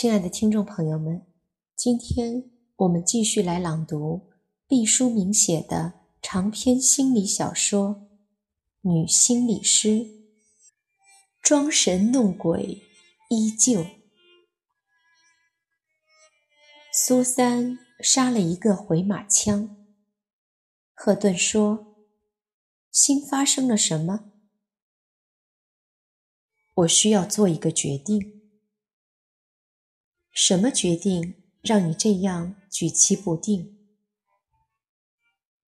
亲爱的听众朋友们，今天我们继续来朗读毕淑敏写的长篇心理小说《女心理师》，装神弄鬼依旧。苏三杀了一个回马枪。赫顿说：“新发生了什么？我需要做一个决定。”什么决定让你这样举棋不定？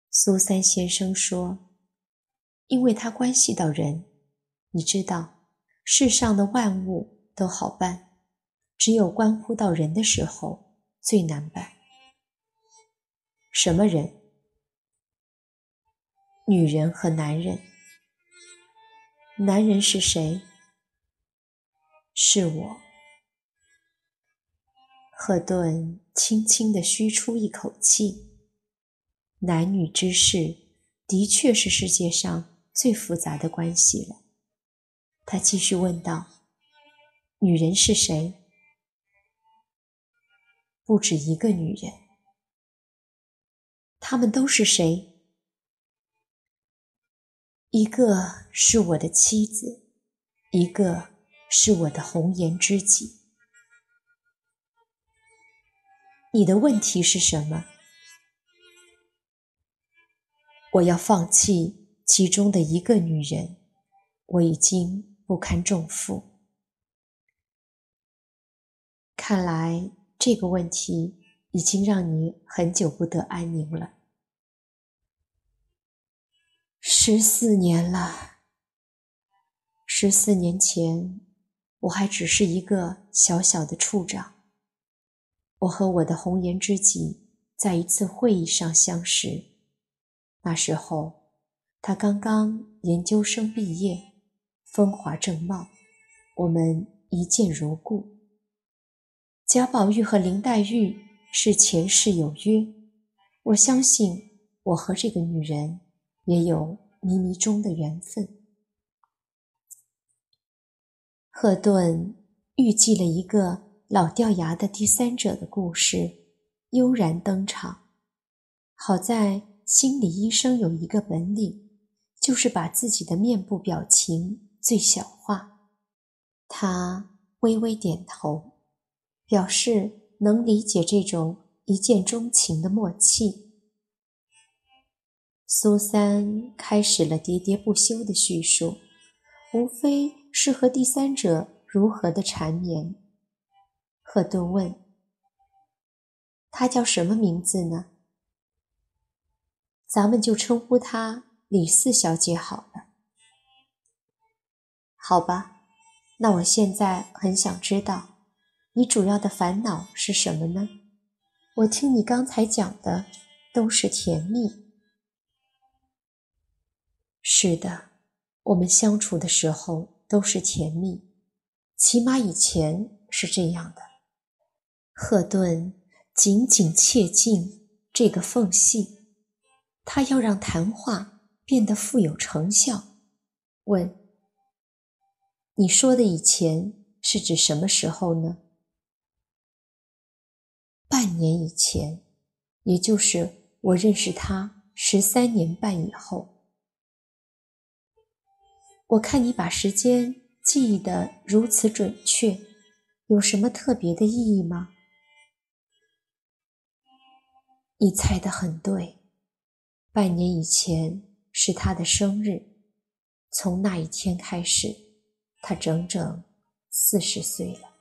苏三先生说：“因为它关系到人。你知道，世上的万物都好办，只有关乎到人的时候最难办。什么人？女人和男人。男人是谁？是我。”赫顿轻轻地吁出一口气。男女之事的确是世界上最复杂的关系了。他继续问道：“女人是谁？”不止一个女人。她们都是谁？一个是我的妻子，一个是我的红颜知己。你的问题是什么？我要放弃其中的一个女人，我已经不堪重负。看来这个问题已经让你很久不得安宁了。十四年了，十四年前我还只是一个小小的处长。我和我的红颜知己在一次会议上相识，那时候他刚刚研究生毕业，风华正茂，我们一见如故。贾宝玉和林黛玉是前世有约，我相信我和这个女人也有冥冥中的缘分。赫顿预计了一个。老掉牙的第三者的故事悠然登场。好在心理医生有一个本领，就是把自己的面部表情最小化。他微微点头，表示能理解这种一见钟情的默契。苏三开始了喋喋不休的叙述，无非是和第三者如何的缠绵。赫顿问：“他叫什么名字呢？”“咱们就称呼他李四小姐好了。”“好吧，那我现在很想知道，你主要的烦恼是什么呢？我听你刚才讲的都是甜蜜。”“是的，我们相处的时候都是甜蜜，起码以前是这样的。”赫顿紧紧切近这个缝隙，他要让谈话变得富有成效。问：“你说的以前是指什么时候呢？”半年以前，也就是我认识他十三年半以后。我看你把时间记忆得如此准确，有什么特别的意义吗？你猜得很对，半年以前是他的生日，从那一天开始，他整整四十岁了。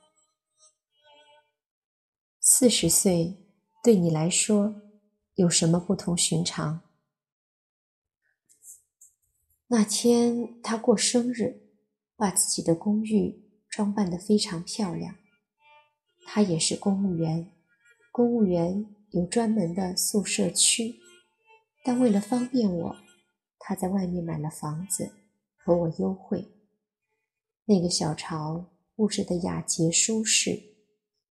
四十岁对你来说有什么不同寻常？那天他过生日，把自己的公寓装扮得非常漂亮。他也是公务员，公务员。有专门的宿舍区，但为了方便我，他在外面买了房子，和我幽会。那个小巢布置的雅洁舒适，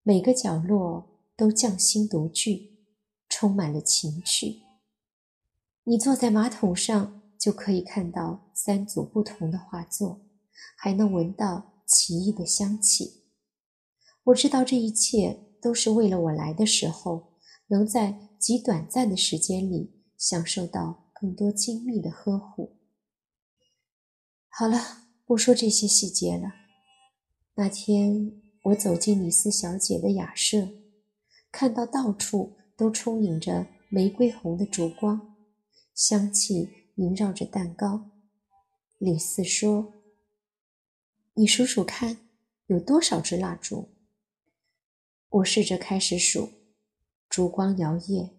每个角落都匠心独具，充满了情趣。你坐在马桶上就可以看到三组不同的画作，还能闻到奇异的香气。我知道这一切都是为了我来的时候，能在极短暂的时间里享受到更多精密的呵护。好了，不说这些细节了。那天我走进李斯小姐的雅舍，看到到处都充盈着玫瑰红的烛光，香气萦绕着蛋糕。李斯说：“你数数看，有多少支蜡烛？”我试着开始数，烛光摇曳，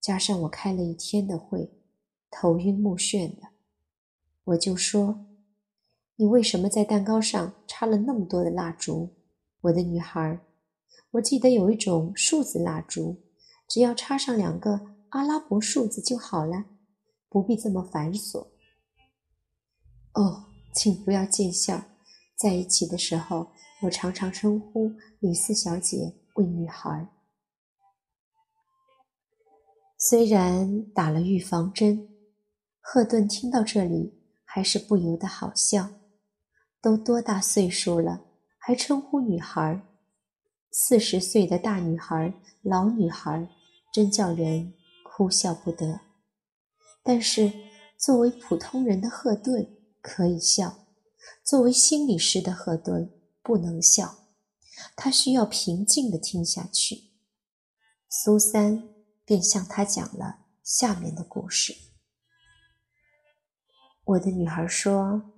加上我开了一天的会，头晕目眩的，我就说：“你为什么在蛋糕上插了那么多的蜡烛，我的女孩？我记得有一种数字蜡烛，只要插上两个阿拉伯数字就好了，不必这么繁琐。”哦，请不要见笑，在一起的时候，我常常称呼李四小姐。为女孩，虽然打了预防针，赫顿听到这里还是不由得好笑。都多大岁数了，还称呼女孩？四十岁的大女孩、老女孩，真叫人哭笑不得。但是作为普通人的赫顿可以笑，作为心理师的赫顿不能笑。他需要平静地听下去。苏三便向他讲了下面的故事。我的女孩说：“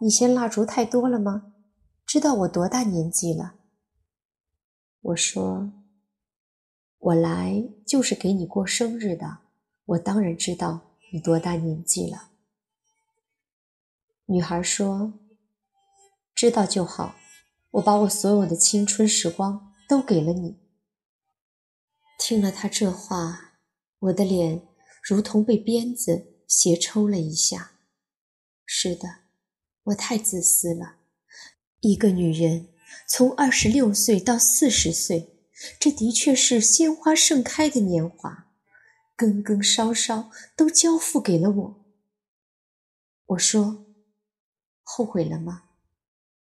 你嫌蜡烛太多了吗？知道我多大年纪了？”我说：“我来就是给你过生日的，我当然知道你多大年纪了。”女孩说：“知道就好。”我把我所有的青春时光都给了你。听了他这话，我的脸如同被鞭子斜抽了一下。是的，我太自私了。一个女人从二十六岁到四十岁，这的确是鲜花盛开的年华，根根梢梢都交付给了我。我说：“后悔了吗？”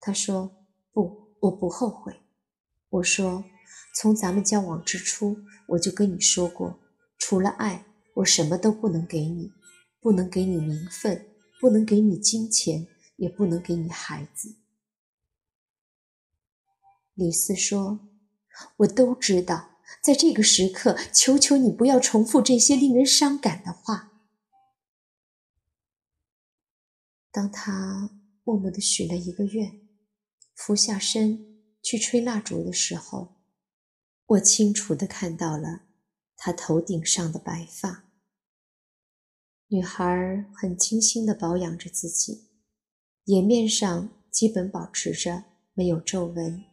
他说。不，我不后悔。我说，从咱们交往之初，我就跟你说过，除了爱，我什么都不能给你，不能给你名分，不能给你金钱，也不能给你孩子。李四说：“我都知道，在这个时刻，求求你不要重复这些令人伤感的话。”当他默默地许了一个愿。俯下身去吹蜡烛的时候，我清楚地看到了她头顶上的白发。女孩很精心地保养着自己，颜面上基本保持着没有皱纹，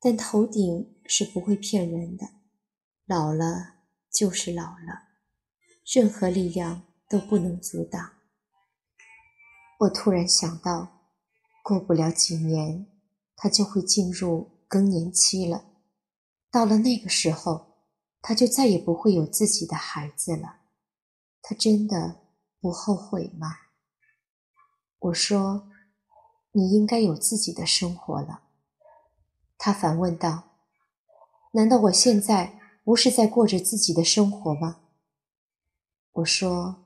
但头顶是不会骗人的。老了就是老了，任何力量都不能阻挡。我突然想到，过不了几年。他就会进入更年期了，到了那个时候，他就再也不会有自己的孩子了。他真的不后悔吗？我说：“你应该有自己的生活了。”他反问道：“难道我现在不是在过着自己的生活吗？”我说：“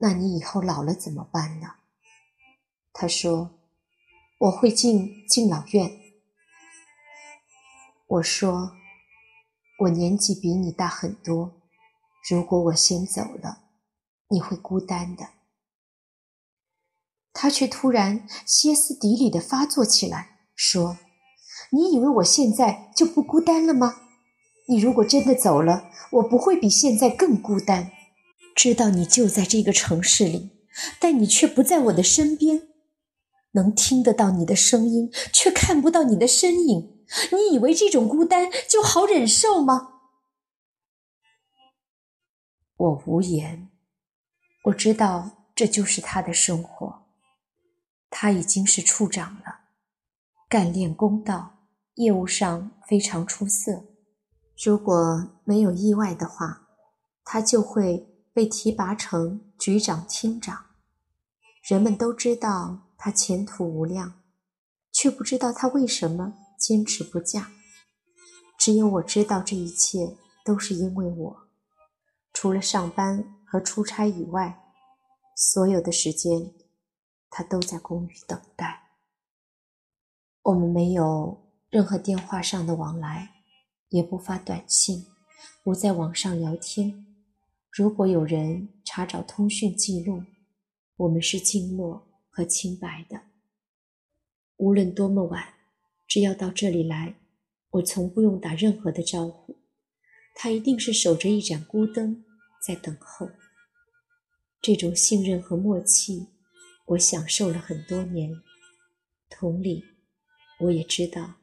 那你以后老了怎么办呢？”他说。我会进敬老院。我说，我年纪比你大很多，如果我先走了，你会孤单的。他却突然歇斯底里的发作起来，说：“你以为我现在就不孤单了吗？你如果真的走了，我不会比现在更孤单。知道你就在这个城市里，但你却不在我的身边。”能听得到你的声音，却看不到你的身影。你以为这种孤单就好忍受吗？我无言。我知道这就是他的生活。他已经是处长了，干练公道，业务上非常出色。如果没有意外的话，他就会被提拔成局长、厅长。人们都知道。他前途无量，却不知道他为什么坚持不嫁。只有我知道这一切都是因为我，除了上班和出差以外，所有的时间他都在公寓等待。我们没有任何电话上的往来，也不发短信，不在网上聊天。如果有人查找通讯记录，我们是静默和清白的。无论多么晚，只要到这里来，我从不用打任何的招呼，他一定是守着一盏孤灯在等候。这种信任和默契，我享受了很多年。同理，我也知道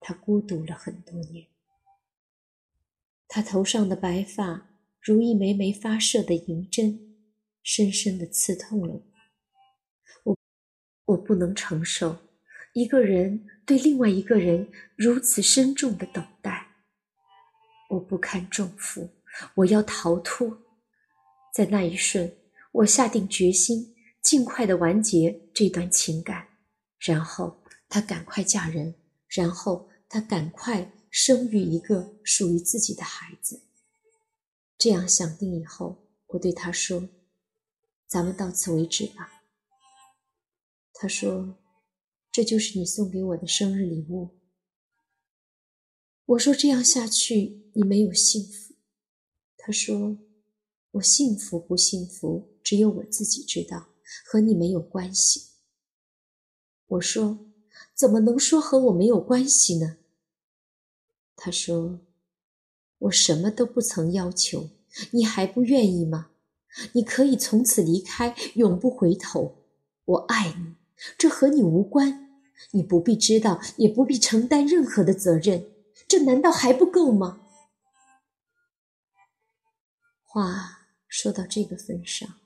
他孤独了很多年。他头上的白发。如一枚枚发射的银针，深深地刺痛了我。我我不能承受一个人对另外一个人如此深重的等待。我不堪重负，我要逃脱。在那一瞬，我下定决心，尽快的完结这段情感。然后她赶快嫁人，然后她赶快生育一个属于自己的孩子。这样想定以后，我对他说：“咱们到此为止吧。”他说：“这就是你送给我的生日礼物。”我说：“这样下去，你没有幸福。”他说：“我幸福不幸福，只有我自己知道，和你没有关系。”我说：“怎么能说和我没有关系呢？”他说。我什么都不曾要求，你还不愿意吗？你可以从此离开，永不回头。我爱你，这和你无关，你不必知道，也不必承担任何的责任。这难道还不够吗？话说到这个份上，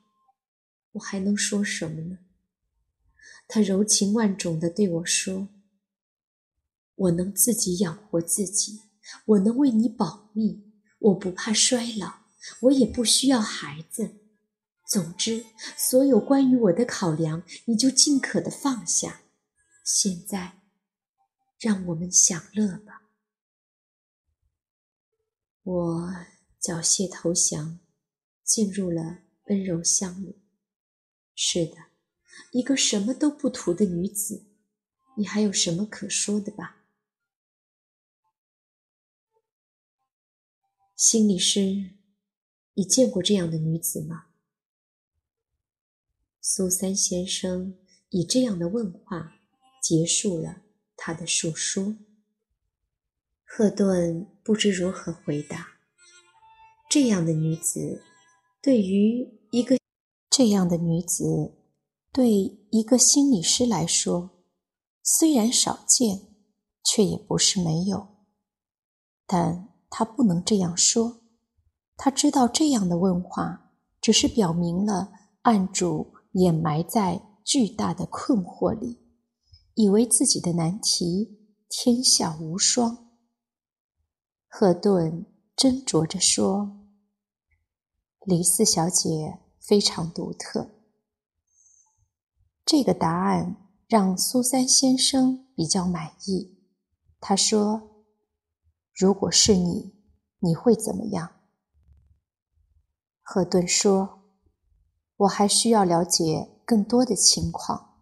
我还能说什么呢？他柔情万种地对我说：“我能自己养活自己。”我能为你保密，我不怕衰老，我也不需要孩子。总之，所有关于我的考量，你就尽可的放下。现在，让我们享乐吧。我缴械投降，进入了温柔乡里。是的，一个什么都不图的女子，你还有什么可说的吧？心理师，你见过这样的女子吗？苏三先生以这样的问话结束了他的述说。赫顿不知如何回答。这样的女子，对于一个这样的女子，对一个心理师来说，虽然少见，却也不是没有，但。他不能这样说，他知道这样的问话只是表明了案主掩埋在巨大的困惑里，以为自己的难题天下无双。赫顿斟酌着说：“李四小姐非常独特。”这个答案让苏三先生比较满意。他说。如果是你，你会怎么样？赫顿说：“我还需要了解更多的情况。”